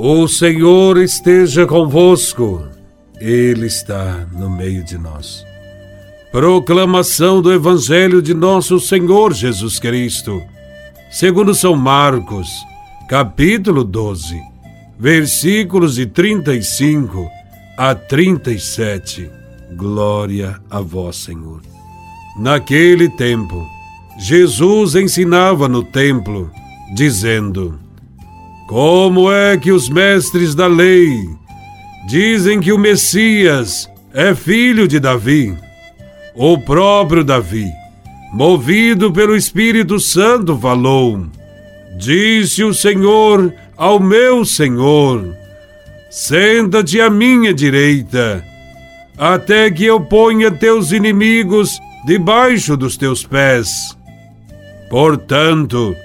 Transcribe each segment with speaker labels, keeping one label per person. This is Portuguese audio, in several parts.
Speaker 1: O Senhor esteja convosco, Ele está no meio de nós. Proclamação do Evangelho de Nosso Senhor Jesus Cristo, segundo São Marcos, capítulo 12, versículos de 35 a 37. Glória a Vós, Senhor. Naquele tempo, Jesus ensinava no templo, dizendo: como é que os mestres da lei dizem que o Messias é filho de Davi? O próprio Davi, movido pelo Espírito Santo, falou: Disse o Senhor ao meu Senhor: Senta-te à minha direita, até que eu ponha teus inimigos debaixo dos teus pés. Portanto,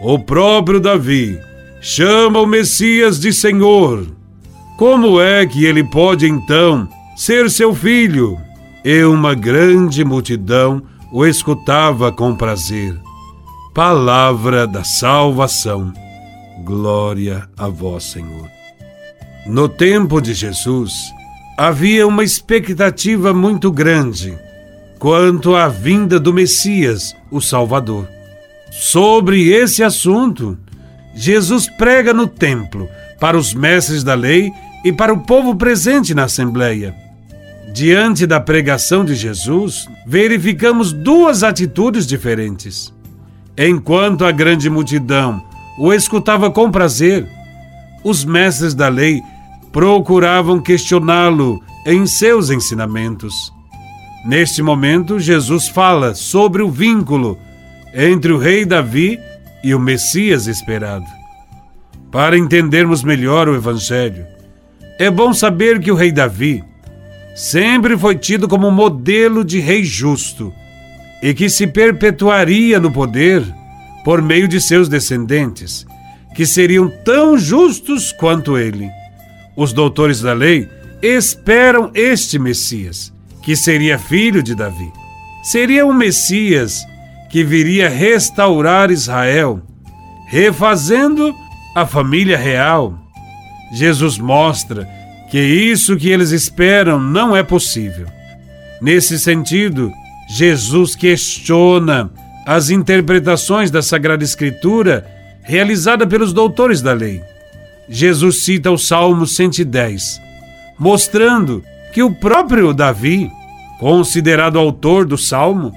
Speaker 1: o próprio Davi chama o Messias de Senhor. Como é que ele pode então ser seu filho? E uma grande multidão o escutava com prazer. Palavra da salvação. Glória a vós, Senhor. No tempo de Jesus, havia uma expectativa muito grande quanto à vinda do Messias, o Salvador. Sobre esse assunto, Jesus prega no templo para os mestres da lei e para o povo presente na Assembleia. Diante da pregação de Jesus, verificamos duas atitudes diferentes. Enquanto a grande multidão o escutava com prazer, os mestres da lei procuravam questioná-lo em seus ensinamentos. Neste momento, Jesus fala sobre o vínculo entre o rei Davi e o Messias esperado. Para entendermos melhor o Evangelho, é bom saber que o rei Davi sempre foi tido como modelo de rei justo e que se perpetuaria no poder por meio de seus descendentes, que seriam tão justos quanto ele. Os doutores da lei esperam este Messias, que seria filho de Davi. Seria um Messias que viria restaurar Israel, refazendo a família real. Jesus mostra que isso que eles esperam não é possível. Nesse sentido, Jesus questiona as interpretações da Sagrada Escritura realizada pelos doutores da lei. Jesus cita o Salmo 110, mostrando que o próprio Davi, considerado autor do salmo,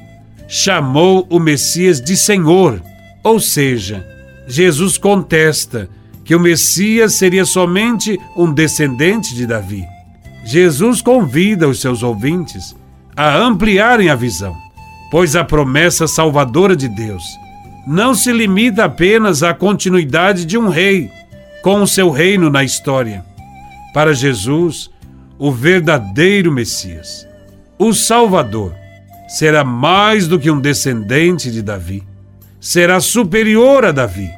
Speaker 1: chamou o Messias de Senhor, ou seja, Jesus contesta que o Messias seria somente um descendente de Davi. Jesus convida os seus ouvintes a ampliarem a visão, pois a promessa salvadora de Deus não se limita apenas à continuidade de um rei com o seu reino na história. Para Jesus, o verdadeiro Messias, o Salvador, será mais do que um descendente de Davi, será superior a Davi.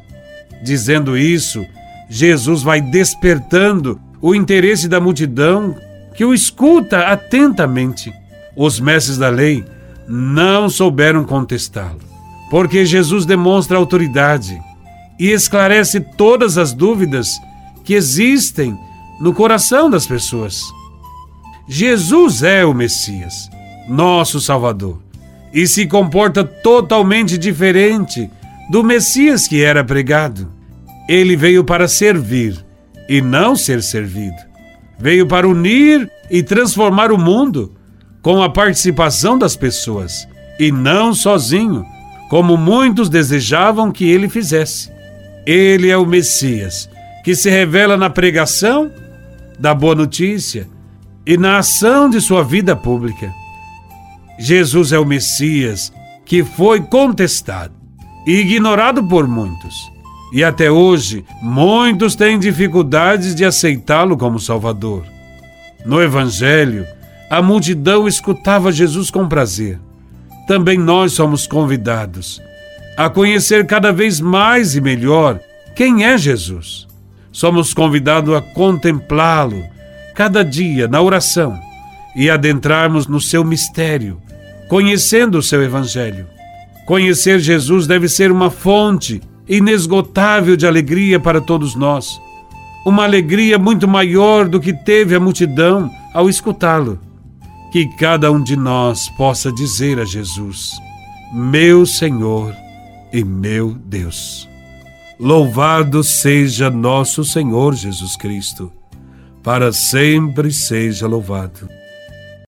Speaker 1: Dizendo isso, Jesus vai despertando o interesse da multidão que o escuta atentamente. Os mestres da lei não souberam contestá-lo, porque Jesus demonstra autoridade e esclarece todas as dúvidas que existem no coração das pessoas. Jesus é o Messias nosso Salvador, e se comporta totalmente diferente do Messias que era pregado. Ele veio para servir e não ser servido. Veio para unir e transformar o mundo com a participação das pessoas e não sozinho, como muitos desejavam que ele fizesse. Ele é o Messias que se revela na pregação da boa notícia e na ação de sua vida pública. Jesus é o Messias que foi contestado e ignorado por muitos. E até hoje, muitos têm dificuldades de aceitá-lo como Salvador. No Evangelho, a multidão escutava Jesus com prazer. Também nós somos convidados a conhecer cada vez mais e melhor quem é Jesus. Somos convidados a contemplá-lo cada dia na oração e adentrarmos no seu mistério conhecendo o seu Evangelho. Conhecer Jesus deve ser uma fonte inesgotável de alegria para todos nós. uma alegria muito maior do que teve a multidão ao escutá-lo. Que cada um de nós possa dizer a Jesus: Meu Senhor e meu Deus. Louvado seja nosso Senhor Jesus Cristo, para sempre seja louvado.